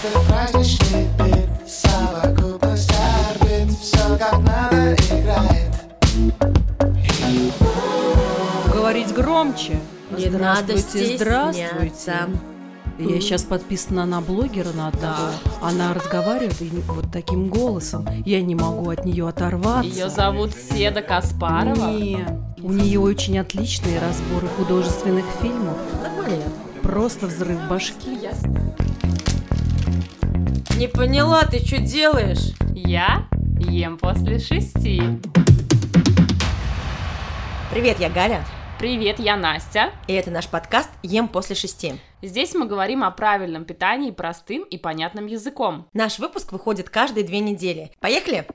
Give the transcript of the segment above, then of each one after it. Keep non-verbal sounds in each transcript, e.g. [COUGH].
Это праздничный бит, совокупность орбит Все как надо играет Говорить громче. Не надо здравствуйте. Я сейчас подписана на блогера на одного. Она разговаривает и вот таким голосом. Я не могу от нее оторваться. Ее зовут Седа Каспарова. Не. У нее очень отличные разборы художественных фильмов. Нормально. Просто взрыв башки. Не поняла, ты что делаешь? Я ем после шести. Привет, я Галя, Привет, я Настя. и это наш подкаст «Ем после шести». Здесь мы говорим о правильном питании простым и понятным языком. Наш выпуск выходит каждые две недели. Поехали?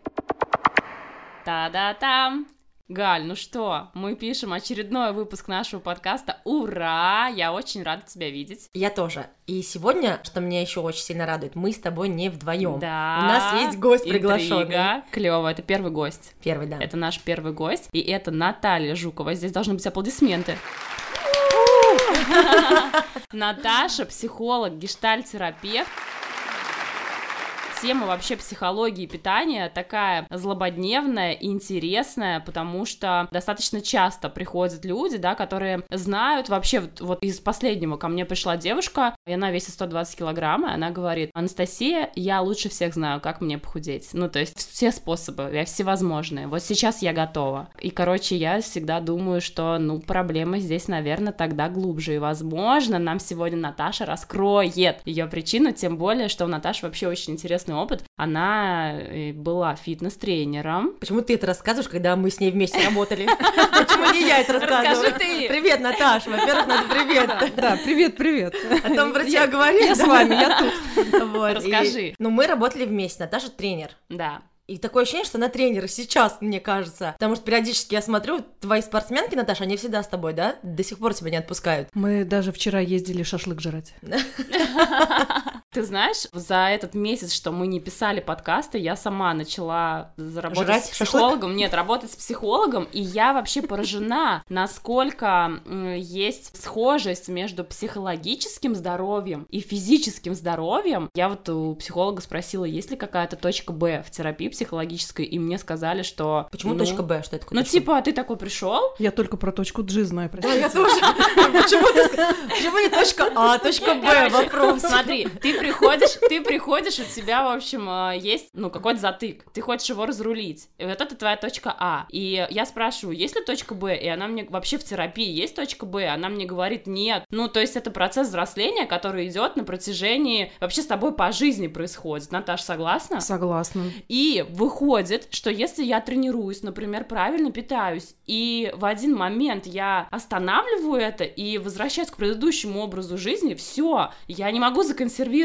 Та-да-там! Галь, ну что, мы пишем очередной выпуск нашего подкаста. Ура! Я очень рада тебя видеть. Я тоже. И сегодня, что меня еще очень сильно радует, мы с тобой не вдвоем. Да. У нас есть гость приглашенный. Интрига. Клево, это первый гость. Первый, да. Это наш первый гость, и это Наталья Жукова. Здесь должны быть аплодисменты. [LAUGHS] Наташа, психолог, гештальтерапевт. Тема вообще психологии питания такая злободневная интересная, потому что достаточно часто приходят люди, да, которые знают вообще, вот, вот из последнего ко мне пришла девушка, и она весит 120 килограмм, и она говорит, Анастасия, я лучше всех знаю, как мне похудеть. Ну, то есть все способы, я всевозможные. Вот сейчас я готова. И, короче, я всегда думаю, что, ну, проблема здесь, наверное, тогда глубже. И, возможно, нам сегодня Наташа раскроет ее причину, тем более, что у Наташи вообще очень интересный опыт. Она э, была фитнес-тренером. Почему ты это рассказываешь, когда мы с ней вместе работали? [LAUGHS] Почему не я это рассказываю? Расскажи ты. Привет, Наташ. Во-первых, надо привет. Да, привет, привет. О том про тебя говорить. Я с вами, я тут. [LAUGHS] Расскажи. Ну, мы работали вместе. Наташа тренер. Да. И такое ощущение, что она тренер сейчас, мне кажется. Потому что периодически я смотрю, твои спортсменки, Наташа, они всегда с тобой, да? До сих пор тебя не отпускают. Мы даже вчера ездили шашлык жрать. [LAUGHS] Ты знаешь, за этот месяц, что мы не писали подкасты, я сама начала работать Жрать с шашлык? психологом. Нет, работать с психологом, и я вообще поражена, насколько есть схожесть между психологическим здоровьем и физическим здоровьем. Я вот у психолога спросила, есть ли какая-то точка Б в терапии психологической, и мне сказали, что... Почему ну, точка Б? Что это такое? Ну, типа, ты такой пришел, Я только про точку G знаю, Да, простите. я тоже. [LAUGHS] Почему не точка А, а точка Б? Вопрос. Смотри, ты приходишь, ты приходишь, у тебя, в общем, э, есть, ну, какой-то затык. Ты хочешь его разрулить. И вот это твоя точка А. И я спрашиваю, есть ли точка Б? И она мне вообще в терапии есть точка Б? Она мне говорит, нет. Ну, то есть это процесс взросления, который идет на протяжении, вообще с тобой по жизни происходит. Наташа, согласна? Согласна. И выходит, что если я тренируюсь, например, правильно питаюсь, и в один момент я останавливаю это и возвращаюсь к предыдущему образу жизни, все, я не могу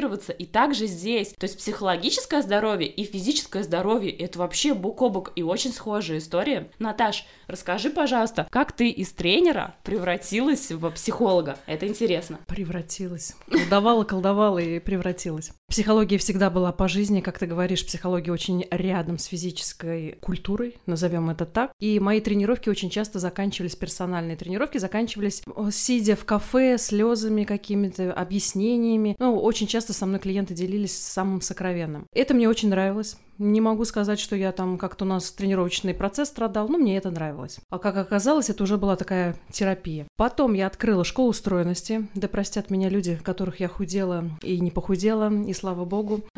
законсервироваться. И также здесь. То есть психологическое здоровье и физическое здоровье это вообще бок о бок и очень схожая история. Наташ, расскажи, пожалуйста, как ты из тренера превратилась в психолога? Это интересно. Превратилась. Колдовала, колдовала и превратилась. Психология всегда была по жизни, как ты говоришь, психология очень рядом с физической культурой, назовем это так. И мои тренировки очень часто заканчивались, персональные тренировки заканчивались, сидя в кафе, слезами какими-то, объяснениями. Ну, очень часто со мной клиенты делились самым сокровенным. Это мне очень нравилось. Не могу сказать, что я там как-то у нас тренировочный процесс страдал, но мне это нравилось. А как оказалось, это уже была такая терапия. Потом я открыла школу устроенности. Да простят меня люди, которых я худела и не похудела, и слава богу. [LAUGHS]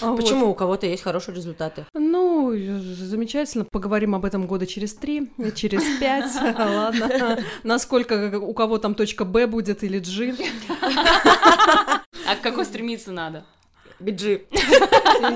Почему у кого-то есть хорошие результаты? Ну, замечательно. Поговорим об этом года через три, через пять. [LAUGHS] Ладно. Насколько у кого там точка Б будет или G. А к какой стремиться надо? Биджи.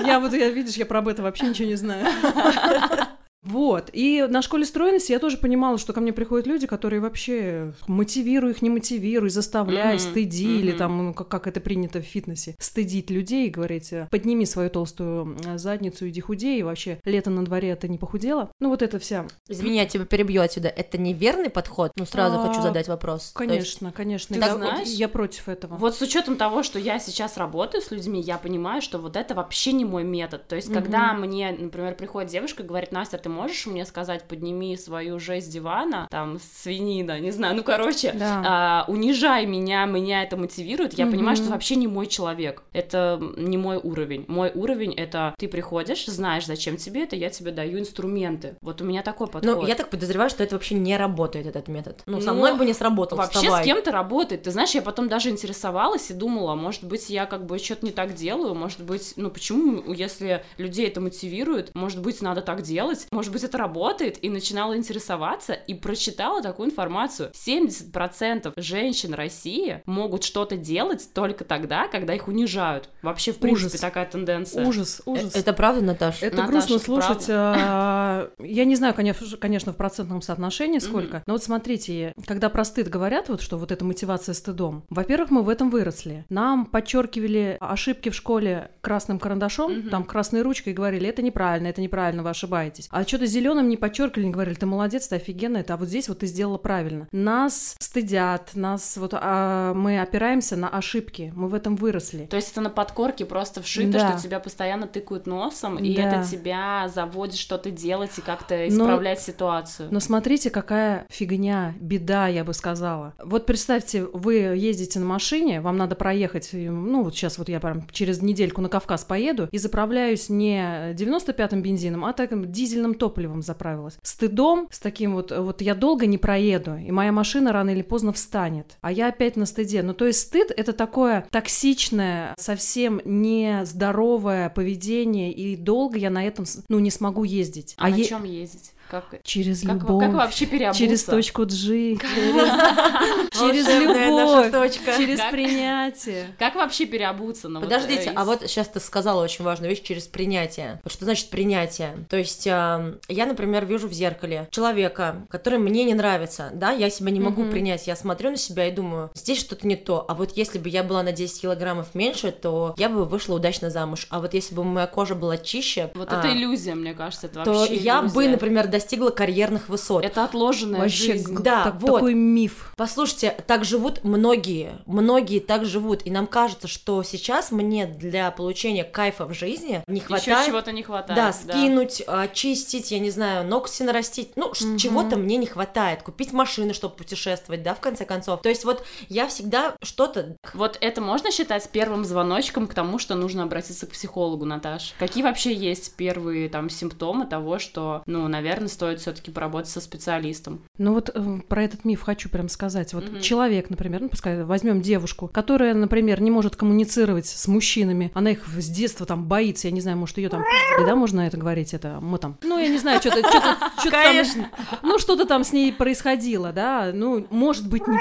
Я вот, я, видишь, я про это вообще ничего не знаю. [LAUGHS] Вот. И на школе стройности я тоже понимала, что ко мне приходят люди, которые вообще мотивируй их, не мотивируй, заставляй, Мгм, стыди, или мгм. там, ну, как, как это принято в фитнесе, стыдить людей и говорить, э, подними свою толстую э, задницу, иди худей, и вообще лето на дворе ты не похудела. Ну, вот это вся. Извини, я тебя перебью отсюда. Это неверный подход? Ну, сразу А, хочу задать вопрос. То есть- Конечно, конечно. ты Я- знаешь- я против этого. Вот с учетом того, что я сейчас работаю с людьми, я понимаю, что вот это вообще не мой метод. То есть, когда мне, например, приходит девушка и говорит, Настя, ты можешь мне сказать, подними свою жесть дивана, там, свинина, не знаю, ну, короче, Да. а, унижай меня, меня это мотивирует, я понимаю, что вообще не мой человек, это не мой уровень. Мой уровень — это ты приходишь, знаешь, зачем тебе это, я тебе даю инструменты. Вот у меня такой подход. Ну, я так подозреваю, что это вообще не работает, этот метод. Ну, со Ну, мной бы не сработал, Вообще вставай. с кем-то работает. Ты знаешь, я потом даже интересовалась и думала, может быть, я как бы что-то не так делаю, может быть, ну почему, если людей это мотивирует, может быть, надо так делать, может быть, это работает, и начинала интересоваться, и прочитала такую информацию. 70% женщин России могут что-то делать только тогда, когда их унижают. Вообще, в принципе, Ужас. такая тенденция. Ужас, ужас. Э, Это правда, Наташа? Это Наташа, грустно это слушать. а, Я не знаю, конечно, конечно, в процентном соотношении сколько. Но вот смотрите, когда про стыд говорят, вот что вот эта мотивация стыдом. Во-первых, мы в этом выросли. Нам подчеркивали ошибки в школе красным карандашом, Мгм. там красной ручкой, и говорили, это неправильно, это неправильно, вы ошибаетесь. А что-то зеленым не подчеркивали, не говорили, ты молодец, ты офигенно, это, а вот здесь вот ты сделала правильно. Нас стыдят, нас вот а, мы опираемся на ошибки, мы в этом выросли. То есть это на подкорке просто вшито, Да. что тебя постоянно тыкают носом, и Да. это тебя заводит что-то делать и как-то Но- исправлять ситуацию. Но смотрите, какая фигня, беда, я бы сказала. Вот представьте, вы ездите на машине, вам надо проехать, и, ну вот сейчас вот я прям через недельку на Кавказ поеду и заправляюсь не 95-м бензином, а таким дизельным топливом заправилась. Стыдом, с таким вот, вот я долго не проеду, и моя машина рано или поздно встанет, а я опять на стыде. Ну то есть стыд это такое токсичное, совсем нездоровое поведение, и долго я на этом, ну не смогу ездить. А, на е- чем ездить? Как, Через как, любовь. как вообще переобуться? Через точку G, [LAUGHS] через любовь, точка. через принятие. Как вообще переобуться? Ну, Подождите, э, а вот сейчас ты сказала очень важную вещь через принятие. Вот что значит принятие? То есть я, например, вижу в зеркале человека, который мне не нравится, да, я себя не могу принять, я смотрю на себя и думаю, здесь что-то не то, а вот если бы я была на 10 килограммов меньше, то я бы вышла удачно замуж, а вот если бы моя кожа была чище, Вот а, это иллюзия, мне кажется, это то вообще я бы, например, достигла карьерных высот. Это отложенная Вообще, жизнь. Да, так- вот. такой миф. Послушайте, так живут многие, многие так живут, и нам кажется, что сейчас мне для получения кайфа в жизни не Еще хватает чего-то не хватает. Да, скинуть, очистить, я не знаю, ногти нарастить. Ну, Мгм. чего-то мне не хватает. Купить машину, чтобы путешествовать, да, в конце концов. То есть вот я всегда что-то... Вот это можно считать первым звоночком к тому, что нужно обратиться к психологу, Наташ? Какие вообще есть первые там симптомы того, что, ну, наверное, стоит все-таки поработать со специалистом? Ну вот э, про этот миф хочу прям сказать. Вот Мгм. человек, например, ну пускай возьмем девушку, которая, например, не может коммуницировать с мужчинами, она их с детства там боится, я не знаю, может ее там, да, можно это говорить, это мы там, ну я не знаю, что-то, что-то, что-то там, ну что-то там с ней происходило, да, ну может быть не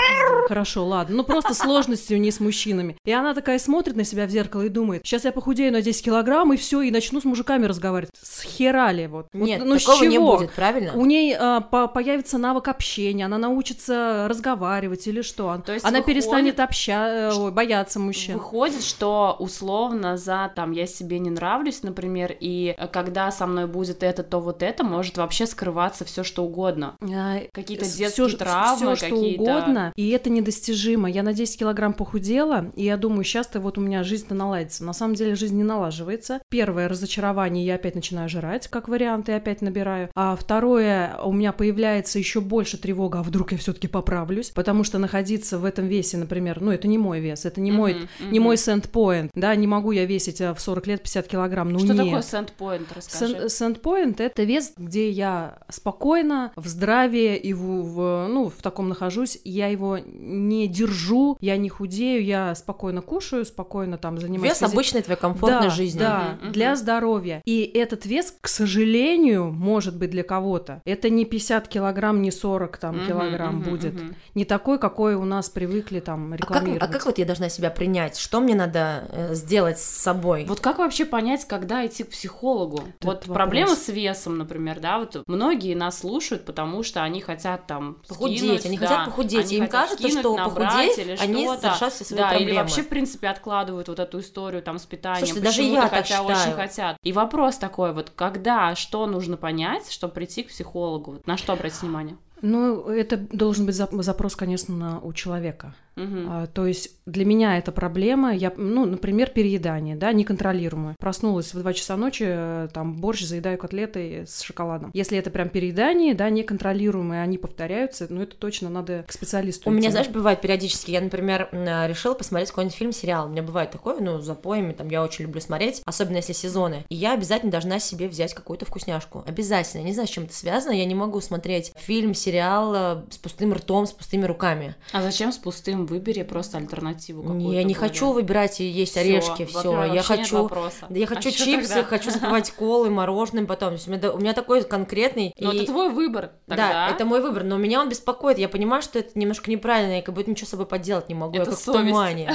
хорошо, ладно, ну просто сложности у нее с мужчинами, и она такая смотрит на себя в зеркало и думает, сейчас я похудею на 10 килограмм и все, и начну с мужиками разговаривать, с херали вот, Вот, Нет, ну с такого не чего? будет, правильно? У ней а, по- появится навык общения, она научится разговаривать или что. То есть она выходит, перестанет обща... ой, бояться мужчин. Выходит, что условно за там я себе не нравлюсь, например, и э, когда со мной будет это, то вот это, может вообще скрываться все что угодно. А, Какие-то детские всё- травмы, всё, что какие-то... угодно, и это недостижимо. Я на 10 килограмм похудела, и я думаю, сейчас-то вот у меня жизнь-то наладится. На самом деле жизнь не налаживается. Первое разочарование, я опять начинаю жрать, как вариант, и опять набираю. А второе, у меня появляется еще больше тревога, а вдруг я все-таки поправлюсь, потому что находиться в этом весе, например, ну это не мой вес, это не мой, Мгм, не мгм. мой сендпоинт, да, не могу я весить а, в 40 лет 50 килограмм, ну Что нет. такое сендпоинт, расскажи. Сендпоинт это вес, где я спокойно, в здравии и в, в, ну, в таком нахожусь. Я его не держу, я не худею, я спокойно кушаю, спокойно там занимаюсь. Вес физи- обычной твоей комфортной да, жизни. Да, Мгм, для мгм. здоровья. И этот вес, к сожалению, может быть для кого-то. Это не 50 килограмм, не 40 там, Мгм, килограмм мгм, будет. мгм. Не такой, какой у нас привыкли там А как, рекламировать. а как вот я должна себя принять? Что мне надо э, сделать с собой? Вот как вообще понять, когда идти к психологу? Тут вот вопрос. проблема с весом, например, да, вот многие нас слушают, потому что они хотят там Похудеть, скинуть, они да, хотят похудеть, они им хотят кажется, скинуть, что набрать похудев, или они что-то. решат все свои да, проблемы. или вообще, в принципе, откладывают вот эту историю там с питанием, Слушайте, даже я так хотя очень считаю. хотят. И вопрос такой вот, когда, что нужно понять, чтобы прийти к психологу? На что обратить внимание? Ну, это должен быть зап- запрос, конечно, у человека. Мгм. А, то есть для меня это проблема, я, ну, например, переедание, да, неконтролируемое. Проснулась в 2 часа ночи, э, там, борщ, заедаю котлеты с шоколадом. Если это прям переедание, да, неконтролируемые, они повторяются, ну, это точно надо к специалисту У меня, идти. знаешь, бывает периодически, я, например, решила посмотреть какой-нибудь фильм, сериал. У меня бывает такое, ну, с запоями, там, я очень люблю смотреть, особенно если сезоны. И я обязательно должна себе взять какую-то вкусняшку. Обязательно. Не знаю, с чем это связано, я не могу смотреть фильм, сериал э, с пустым ртом, с пустыми руками. А зачем с пустым? Выбери просто альтернативу какую-то. Не, я не более. хочу выбирать и есть Всё, орешки, все. Я хочу я хочу А чипсы, хочу [LAUGHS] запивать колы, мороженым потом. У, меня, у меня такой конкретный. Ну, и- это твой выбор тогда. Да, это мой выбор, но меня он беспокоит. Я понимаю, что это немножко неправильно, я как будто ничего с собой поделать не могу. я Это как совесть. в тумане.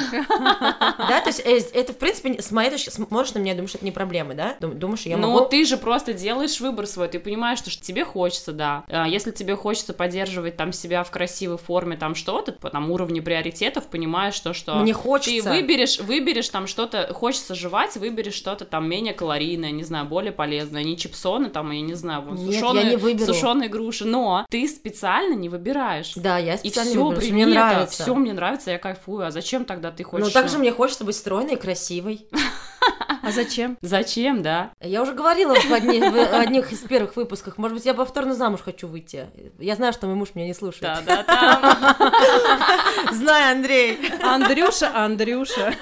Да, то есть э, это, в принципе, с моей точки смотришь на меня, думаешь, это не проблема, да? Дум- Думаешь, я Но могу... ты же просто делаешь выбор свой, ты понимаешь, что тебе хочется, да. А Если тебе хочется поддерживать там себя в красивой форме, там что-то, по там уровне приоритетов, понимаешь, что, что Мне ты хочется. выберешь, выберешь там что-то, хочется жевать, выберешь что-то там менее калорийное, не знаю, более полезное, не чипсоны там, я не знаю, вот Нет, я сушеные, не выберу. сушеные груши, но ты специально не выбираешь. Да, я И специально все, выберу, потому что мне нравится. все мне нравится, я кайфую. А зачем тогда ты хочешь? Ну, также мне хочется быть стройной и красивой. [LAUGHS] А зачем? Зачем, да? Я уже говорила в, одни- в одних из первых выпусков, может быть, я повторно замуж хочу выйти. Я знаю, что мой муж меня не слушает. Да, да, там. Знаю, Андрей. Андрюша, Андрюша.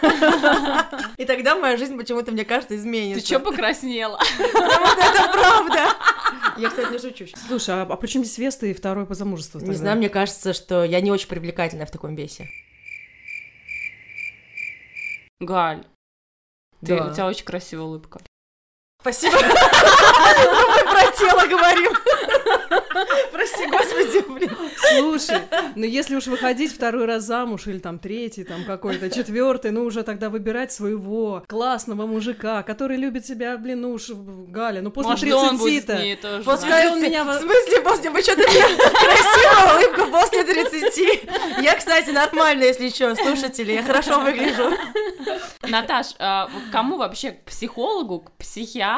И тогда моя жизнь почему-то, мне кажется, изменится. Ты чё покраснела? Это правда. Я, кстати, не шучу. Слушай, а, а при чем здесь Веста и второй по замужеству? Не знаю, мне кажется, что я не очень привлекательная в таком весе. Галь, ты, Да. у тебя очень красивая улыбка. Спасибо. [LAUGHS] Мы про тело говорим. Прости, господи, блин. Слушай, ну если уж выходить второй раз замуж, или там третий, там какой-то четвертый, ну уже тогда выбирать своего классного мужика, который любит себя, блин, ну уж, Галя, ну после Может, он будет с 30-то. ней тоже. После Пускай он меня В смысле, после ты мне красивая улыбка после 30? Я, кстати, нормальная, если что, слушатели, я хорошо выгляжу. Наташ, а кому вообще к психологу, к психиатру,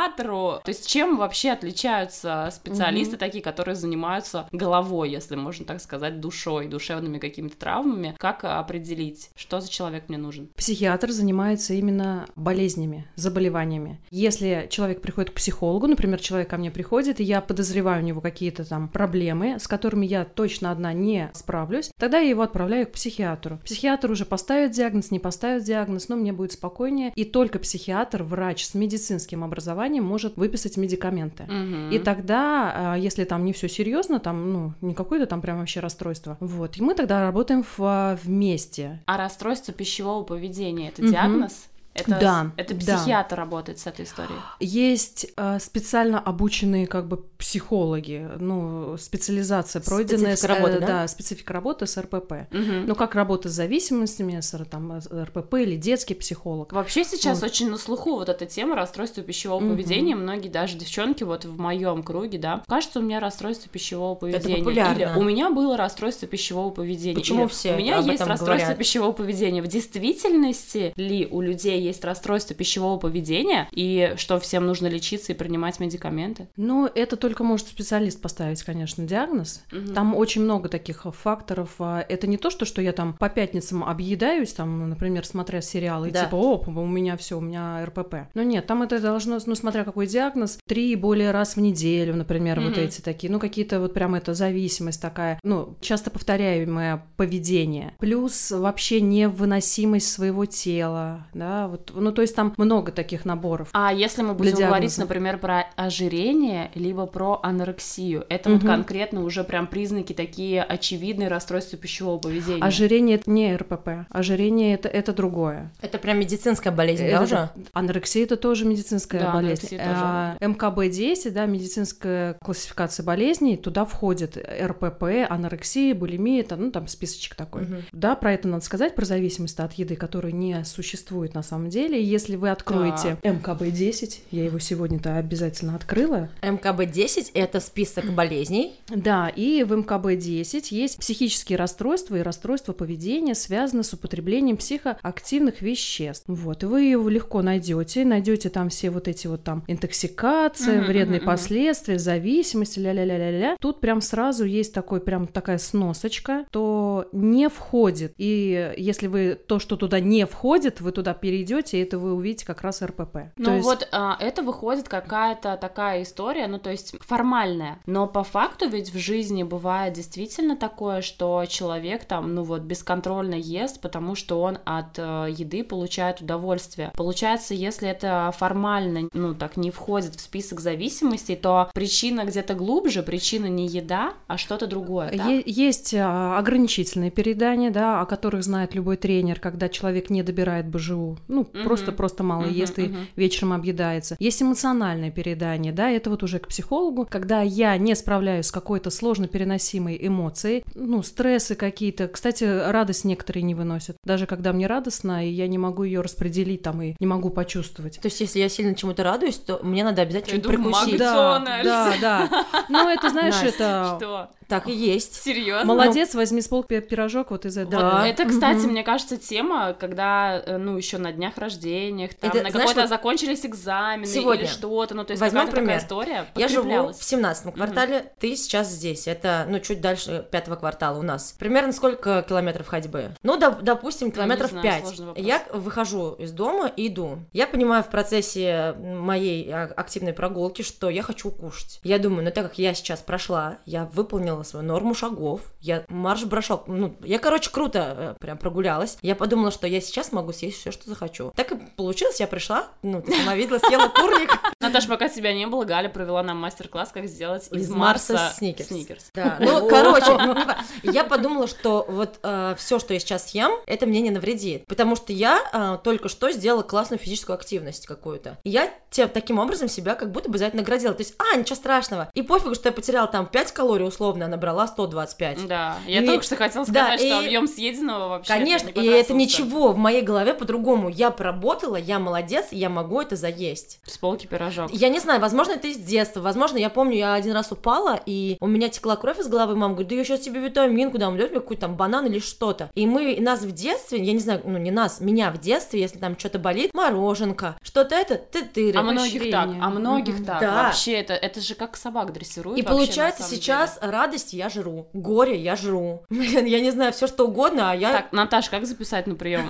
то есть чем вообще отличаются специалисты такие, которые занимаются головой, если можно так сказать, душой, душевными какими-то травмами? Как определить, что за человек мне нужен? Психиатр занимается именно болезнями, заболеваниями. Если человек приходит к психологу, например, человек ко мне приходит, и я подозреваю у него какие-то там проблемы, с которыми я точно одна не справлюсь, тогда я его отправляю к психиатру. Психиатр уже поставит диагноз, не поставит диагноз, но мне будет спокойнее. И только психиатр, врач с медицинским образованием может выписать медикаменты. Мгм. И тогда, а, если там не все серьезно, там, ну, не какое-то там прям вообще расстройство, вот, и мы тогда работаем в- а, вместе. А расстройство пищевого поведения это Мгм. диагноз? Это, Да, это да. психиатр работает с этой историей. Есть э, специально обученные как бы психологи, ну, специализация пройденная. Специфика с- э, работы, да? специфика работы с РПП. Мгм. Ну, как работа с зависимостями, с там, РПП или детский психолог. Вообще сейчас Вот. очень на слуху вот эта тема расстройства пищевого Мгм. поведения. Многие даже девчонки вот в моем круге, да, кажется, у меня расстройство пищевого поведения. популярно. Или у меня было расстройство пищевого поведения. Почему Или все У меня об есть этом расстройство говорят? пищевого поведения. В действительности ли у людей есть расстройство пищевого поведения и что всем нужно лечиться и принимать медикаменты? Ну, это только может специалист поставить, конечно, диагноз. Мгм. Там очень много таких э, факторов. А, Это не то, что, что я там по пятницам объедаюсь, там, например, смотря сериалы, и Да. типа, оп, у меня все, у меня РПП. Но нет, там это должно, ну, смотря какой диагноз, три и более раз в неделю, например, вот Мгм. эти такие, ну, какие-то вот прям это зависимость такая, ну, часто повторяемое поведение. Плюс вообще невыносимость своего тела, да, вот, ну, то есть там много таких наборов. А если мы будем говорить, например, про ожирение, либо про анорексию, это вот Мгм. конкретно уже прям признаки такие очевидные расстройства пищевого поведения. Ожирение это не РПП, ожирение это, это другое. Это прям медицинская болезнь, да, Это- уже? Анорексия это тоже медицинская Да, болезнь. тоже А, МКБ-10, да, медицинская классификация болезней, туда входит РПП, анорексия, булимия, там, ну там списочек такой. Мгм. Да, про это надо сказать, про зависимость от еды, которой не существует на самом самом деле. Если вы откроете МКБ-10, я его сегодня-то обязательно открыла, МКБ-10 – это список болезней. Да, и в МКБ-10 есть психические расстройства и расстройства поведения, связанные с употреблением психоактивных веществ. Вот, и вы его легко найдете, найдете там все вот эти вот там интоксикация, Мгм, вредные мгм. последствия, зависимость, ля-ля-ля-ля-ля. Тут прям сразу есть такой прям такая сносочка, то не входит. И если вы то, что туда не входит, вы туда перейдете, и это вы увидите как раз РПП. То Ну есть- вот а, это выходит какая-то такая история, ну то есть формальная, но по факту ведь в жизни бывает действительно такое, что человек там, ну вот бесконтрольно ест, потому что он от э, еды получает удовольствие. Получается, если это формально, ну так не входит в список зависимостей, то причина где-то глубже, причина не еда, а что-то другое. так? Е- Есть а, ограничительные переедания, да, о которых знает любой тренер, когда человек не добирает БЖУ, ну, Мгм. просто, просто мало Мгм, ест и мгм. вечером объедается. Есть эмоциональное переедание, да, это вот уже к психологу, когда я не справляюсь с какой-то сложно переносимой эмоцией, ну, стрессы какие-то. Кстати, радость некоторые не выносят. Даже когда мне радостно, и я не могу ее распределить там и не могу почувствовать. То есть, если я сильно чему-то радуюсь, то мне надо обязательно Я думаю, прикусить. Да, да, да. Ну, это, знаешь, Настя, это... Что? Так и есть. Серьезно? Молодец, возьми с полки пирожок вот из Вот этого. Да. это, кстати, мне кажется, тема, когда, э, ну, еще на днях рождениях, там, Это, на какой-то вот закончились экзамены сегодня или что-то, ну, то есть возьмем пример. такая история Я живу в 17 квартале, ты сейчас здесь. Это, ну, чуть дальше пятого квартала у нас. Примерно сколько километров ходьбы? Ну, доп- допустим, километров знаю, 5. сложный вопрос. Я выхожу из дома и иду. Я понимаю в процессе моей а, активной прогулки, что я хочу кушать. Я думаю, ну, так как я сейчас прошла, я выполнила свою норму шагов, я марш-бросок, ну, я, короче, круто э, прям прогулялась. Я подумала, что я сейчас могу съесть все, что захочу. Так и получилось, я пришла, ну, ты сама видела, съела курник, [LAUGHS] Наташ, пока тебя не было, Галя провела нам мастер-класс, как сделать из, Из Марса Марса сникерс. сникерс. Да, ну, [LAUGHS] короче, типа, я подумала, что вот все, что я сейчас ем, это мне не навредит, потому что я э, только что сделала классную физическую активность какую-то. Я таким образом себя как будто бы за это наградила. То есть, а, ничего страшного. И пофигу, что я потеряла там 5 калорий условно, а набрала 125. Да, я И- только что хотела да, сказать, что и- объем съеденного вообще Конечно, не и это ничего в моей голове по-другому. Я поработала, я молодец, я могу это заесть. С полки пирожок. Я не знаю, возможно, это из детства. Возможно, я помню, я один раз упала, и у меня текла кровь из головы. Мама говорит, да я сейчас тебе витаминку дам, дает мне какой-то там банан или что-то. И мы, и нас в детстве, я не знаю, ну не нас, меня в детстве, если там что-то болит, мороженка, что-то это, ты ты А многих так, а многих Мгм. так. Да. Вообще, это, это же как собак дрессируют И получается сейчас деле. радость я жру, горе я жру. [LAUGHS] Блин, я не знаю, все что угодно, а я... Так, Наташ, как записать на прием?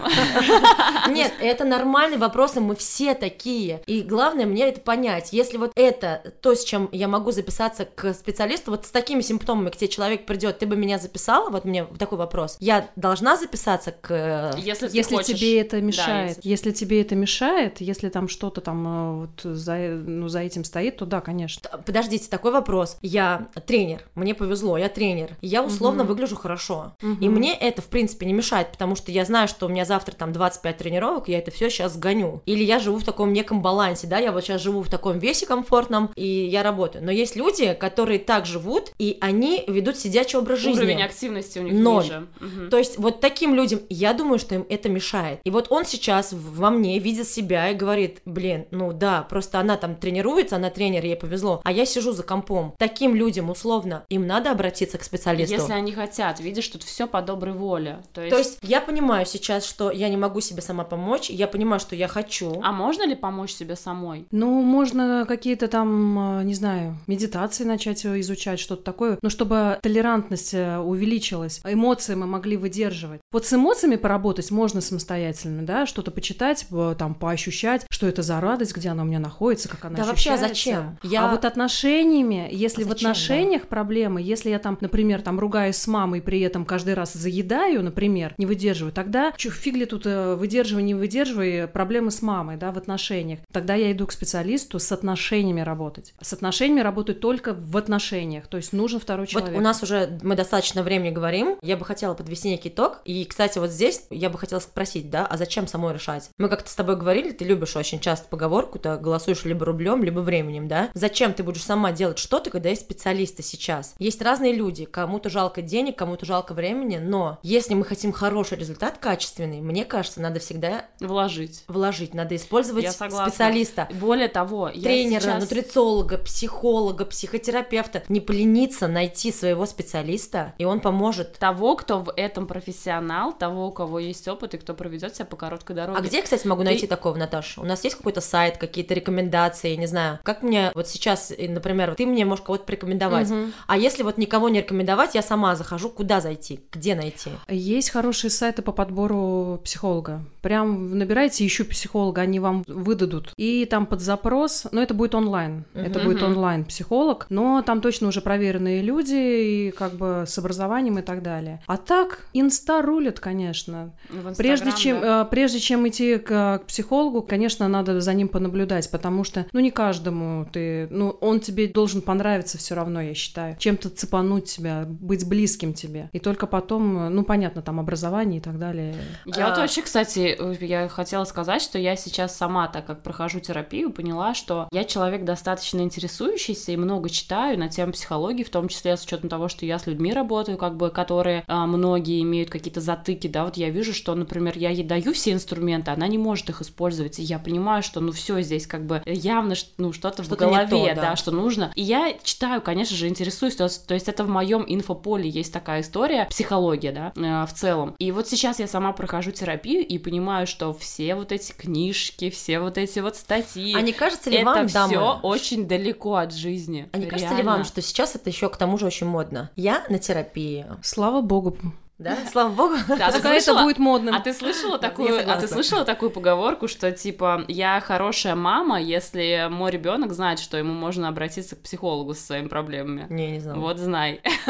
[LAUGHS] Нет, это нормальные вопросы, мы все такие. И главное мне это понять. Если вот это то, с чем я могу записаться к специалисту, вот с такими симптомами к тебе человек придет, ты бы меня записала? Вот мне такой вопрос. Я должна записаться к... э, Если, ты Если хочешь- тебе это Да, мешает, если- если тебе это мешает, если там что-то там э, вот за, ну, за этим стоит, то да, конечно. Подождите, такой вопрос. Я тренер, мне повезло, я тренер. Я условно Мгм. выгляжу хорошо. И Мгм. мне это, в принципе, не мешает, потому что я знаю, что у меня завтра там 25 тренировок, я это все сейчас сгоню. Или я живу в таком неком балансе, да, я вот сейчас живу в таком весе комфортном, и я работаю. Но есть люди, которые так живут, и они ведут сидячий образ жизни. Уровень активности у них Ноль. ниже. То есть вот таким людям, я думаю, что им это мешает. И вот он сейчас во мне видит себя и говорит, блин, ну да, просто она там тренируется, она тренер, ей повезло, а я сижу за компом. Таким людям, условно, им надо обратиться к специалисту. Если они хотят, видишь, тут все по доброй воле. То есть, То есть я понимаю сейчас, что я не могу себе сама помочь, я понимаю, что я хочу. а можно ли помочь себе самой? Ну, можно какие-то там, э, не знаю, медитации начать э, изучать, что-то такое, ну, чтобы толерантность э, увеличилась, а эмоции мы могли выдерживать. Вот с эмоциями поработать можно самостоятельно, да, что-то почитать, там, поощущать, что это за радость, где она у меня находится, как она Да вообще, а ощущается. зачем? Я- А вот отношениями, если А в зачем, да? отношениях проблемы, если я там, например, там ругаюсь с мамой, при этом каждый раз заедаю, например, не выдерживаю, тогда чё, фиг ли тут выдерживай, не выдерживай, проблемы с мамой, да, в отношениях. Тогда я иду к специалисту с отношениями работать. С отношениями работать только в отношениях, то есть нужен второй человек. Вот у нас уже мы достаточно времени говорим. Я бы хотела подвести некий итог. И, кстати, вот здесь я бы хотела спросить, да, а зачем самой решать? Мы как-то с тобой говорили, ты любишь очень часто поговорку-то, голосуешь либо рублем, либо временем, да? Зачем ты будешь сама делать что-то, когда есть специалисты сейчас? Есть разные люди, кому-то жалко денег, кому-то жалко времени, но если мы хотим хороший результат, качественный, мне кажется, надо всегда Вложить. вложить, надо использовать Я согласна. специалиста. Более того, я Тренера, сейчас- нутрициолога, психолога, психотерапевта. Не полениться найти своего специалиста, и он поможет. того, кто в этом профессионал, того, у кого есть опыт и кто проведет себя по короткой дороге. А где, кстати, могу найти такого, Наташа? У нас есть какой-то сайт, какие-то рекомендации, не знаю. Как мне вот сейчас, например, ты мне можешь кого-то порекомендовать, Мгм. а если вот никого не рекомендовать, я сама захожу, куда зайти, где найти? Есть хорошие сайты по подбору психолога. Прям набирайте «ищу психолога», они вам выдадут. И там под запрос, но это будет онлайн. Это будет онлайн-психолог, но там точно уже проверенные люди и как бы с образованием и так далее. А так, инста рулит, конечно. Прежде чем, да. э, прежде чем идти к, к психологу, конечно, надо за ним понаблюдать, потому что, ну, не каждому ты, ну, он тебе должен понравиться все равно, я считаю. Чем-то цепануть тебя, быть близким тебе. И только потом, э, ну, понятно, там образование и так далее. Я вот А. вообще, кстати, э, я хотела сказать, что я сейчас сама, так как прохожу терапию, поняла, что я человек достаточно интересующийся и много читаю на тему психологии, в том числе с учетом того, что я с людьми работаю, как бы, которые а, многие имеют какие-то затыки, да, вот я вижу, что, например, я ей даю все инструменты, она не может их использовать, и я понимаю, что, ну, все здесь как бы явно, ну, что-то в Что-то не голове, то, да. да, что нужно. И я читаю, конечно же, интересуюсь, то, есть- то есть это в моем инфополе есть такая история, психология, да, э, в целом. И вот сейчас я сама прохожу терапию и понимаю, что все вот эти книжки, все вот эти вот статьи, А не кажется ли это вам, все дамы, очень далеко от жизни. а не кажется ли Реально. вам, что сейчас это еще к тому же очень модно? Я на терапии, Слава богу. Да? [LAUGHS] Слава богу. Да, а ты Пускай это слышала? будет модным. А ты слышала такую, а ты слышала такую поговорку, что типа я хорошая мама, если мой ребенок знает, что ему можно обратиться к психологу со своими проблемами. Не, не знаю. Вот знай, [LAUGHS]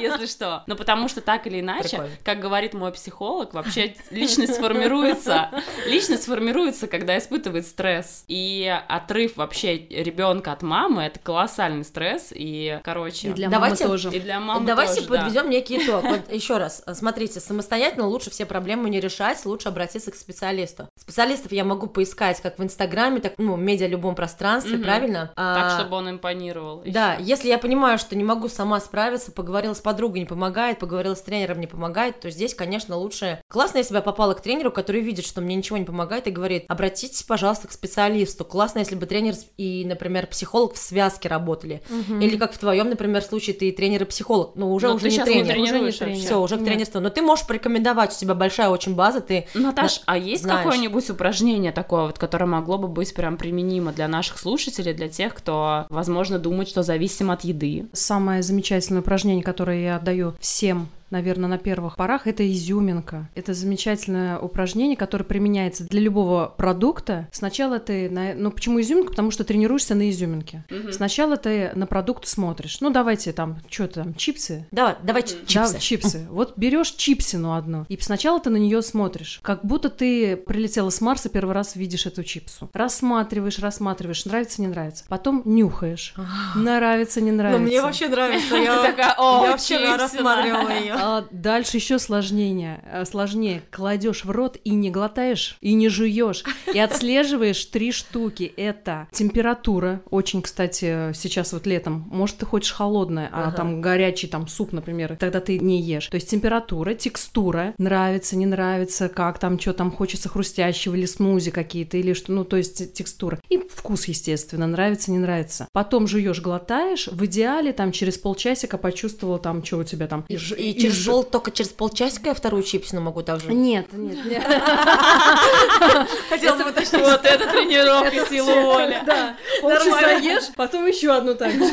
если что. Но потому что так или иначе, как говорит мой психолог, вообще личность формируется. Личность формируется, когда испытывает стресс. И отрыв вообще ребенка от мамы это колоссальный стресс. И, короче, И для Давайте- мамы тоже. и для мамы Давайте тоже, да. подведем некий итог. Вот еще раз, смотрите, самостоятельно лучше все проблемы не решать, лучше обратиться к специалисту. Специалистов я могу поискать как в Инстаграме, так ну, в медиа любом пространстве, Мгм. правильно? Так, А, чтобы он импонировал. Да, ещё. если я понимаю, что не могу сама справиться, поговорила с подругой, не помогает, поговорила с тренером, не помогает, то здесь, конечно, лучше... Классно, если бы я попала к тренеру, который видит, что мне ничего не помогает, и говорит, обратитесь, пожалуйста, к специалисту. Классно, если бы тренер и, например, психолог в связке работали. Или как в твоем, например, случае, ты тренер и психолог, но уже, Но уже не не тренер. тренируешь Уже не вообще. Все, уже к Нет. тренерству. Но ты можешь порекомендовать, у тебя большая очень база, ты... Наташ, а есть знаешь. какое-нибудь упражнение такое вот, которое могло бы быть прям применимо для наших слушателей, для тех, кто, возможно, думает, что зависим от еды? Самое замечательное упражнение, которое я даю всем наверное, на первых порах, это изюминка. Это замечательное упражнение, которое применяется для любого продукта. Сначала ты... На... Ну, почему изюминка? Потому что тренируешься на изюминке. Сначала ты на продукт смотришь. Ну, давайте там, что там, чипсы? Давай, давай чипсы. Да, чипсы. [LAUGHS] Вот берешь чипсину одну, и сначала ты на нее смотришь, как будто ты прилетела с Марса, первый раз видишь эту чипсу. Рассматриваешь, рассматриваешь, нравится, не нравится. Потом нюхаешь. Нравится, не Ну, нравится. мне вообще нравится. [LAUGHS] Я, такая, «О, я чипсина». рассматривала ее. А дальше еще сложнее, э, сложнее. Кладешь в рот и не глотаешь, и не жуешь, и отслеживаешь три штуки. Это температура, очень, кстати, сейчас вот летом. Может, ты хочешь холодное, а Ага. там горячий там суп, например, тогда ты не ешь. То есть температура, текстура, нравится, не нравится, как там, что там хочется хрустящего или смузи какие-то, или что, ну, то есть текстура. И вкус, естественно, нравится, не нравится. Потом жуешь, глотаешь, в идеале там через полчасика почувствовал там, что у тебя там. И, и и пол, только через полчасика я вторую чипсину могу также. Нет, нет, нет. [LAUGHS] Хотела бы уточнить. Вот это тренировка силы воли. Да, полчаса ешь, потом еще одну так же. [LAUGHS]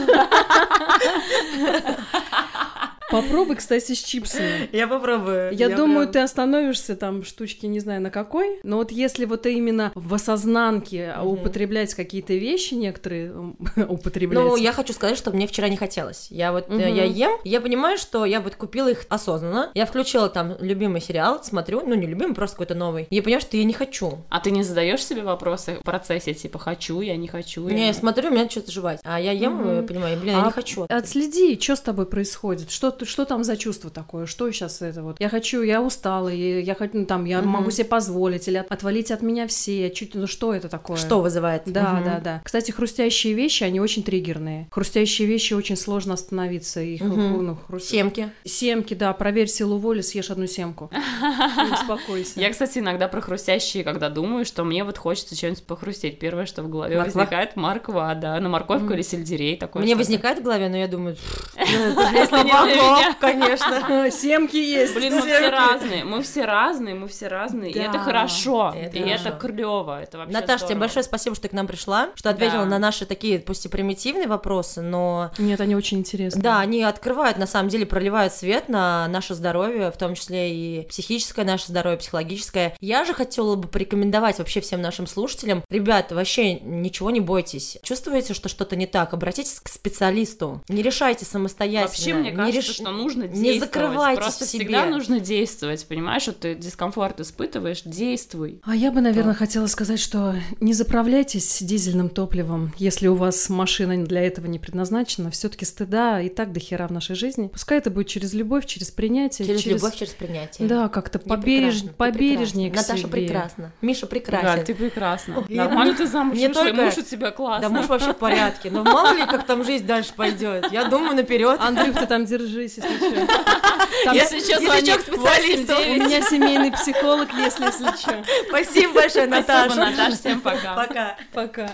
Попробуй, кстати, с чипсами. Я попробую. Я, думаю, прям- ты остановишься там штучки, не знаю на какой, но вот если вот именно в осознанке Мгм. употреблять какие-то вещи некоторые, [LAUGHS] употреблять. Ну, я хочу сказать, что мне вчера не хотелось. Я вот, Мгм. я ем, я понимаю, что я вот купила их осознанно. Я включила там любимый сериал, смотрю, ну, не любимый, просто какой-то новый. Я понимаю, что я не хочу. А ты не задаешь себе вопросы в процессе, типа, хочу, я не хочу? Не, я я смотрю, у меня что-то жевать. А я ем, и понимаю, блин, я А не хочу. Отследи, что с тобой происходит, что, вот что там за чувство такое? Что сейчас это вот? Я хочу, я устала, и я хочу, ну, там, я Мгм. могу себе позволить, или от- отвалить от меня все, чуть, ну что это такое? Что вызывает? Да, Мгм. да, да. Кстати, хрустящие вещи, они очень триггерные. Хрустящие вещи очень сложно остановиться. Их, Мгм. ну, хру- Семки. Семки, да, проверь силу воли, съешь одну семку. [LAUGHS] Успокойся. Я, кстати, иногда про хрустящие, когда думаю, что мне вот хочется что-нибудь похрустеть. Первое, что в голове Морква? возникает, морква, да, на морковку Мгм. или сельдерей такое. Мне возникает в голове, но я думаю, «Пф, ну, это [LAUGHS] не не меня. конечно. [LAUGHS] Семки есть. Блин, мы все разные, мы все разные, мы все разные, и это хорошо, и это клево, это вообще Наташа, тебе большое спасибо, что ты к нам пришла, что ответила на наши такие, пусть и примитивные вопросы, но Нет, они очень интересные. да, они открывают, на самом деле, проливают свет на наше здоровье, в том числе и психическое наше здоровье, психологическое. Я же хотела бы порекомендовать вообще всем нашим слушателям, ребят, вообще ничего не бойтесь. Чувствуете, что что-то не так, обратитесь к специалисту. Не решайте самостоятельно. Вообще, мне Не кажется, реш- что нужно не действовать. закрывайтесь Просто в себе. всегда нужно действовать, понимаешь? Вот ты дискомфорт испытываешь, действуй. А я бы, наверное, хотела сказать, что не заправляйтесь дизельным топливом, если у вас машина для этого не предназначена. Все-таки стыда и так до хера в нашей жизни. Пускай это будет через любовь, через принятие, Через, любовь, через принятие. Да, как-то побереж... побережнее к. Наташа себе. прекрасна. Миша прекрасен. Галь, ты прекрасна. И Нормально [LAUGHS] ты замуж не и только- муж у тебя классный. Да муж вообще в порядке. Но мало ли, как там жизнь дальше пойдет. Я думаю наперед. Андрюх, ты там держись, если что. [LAUGHS] Там Если что, если звони чё, к специалисту. У 8-9. меня семейный психолог, если, если что. Спасибо большое, Наташа. Спасибо, Наташа, всем пока. Пока. Пока.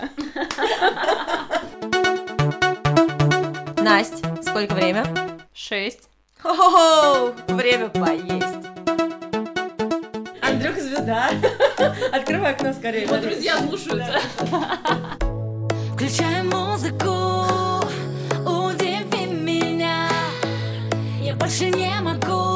Настя, сколько время? Шесть. Хо-хо-хо, время поесть. Андрюха звезда. [LAUGHS] Открывай окно скорее. Вот друзья слушают. Включай музыку, больше не могу.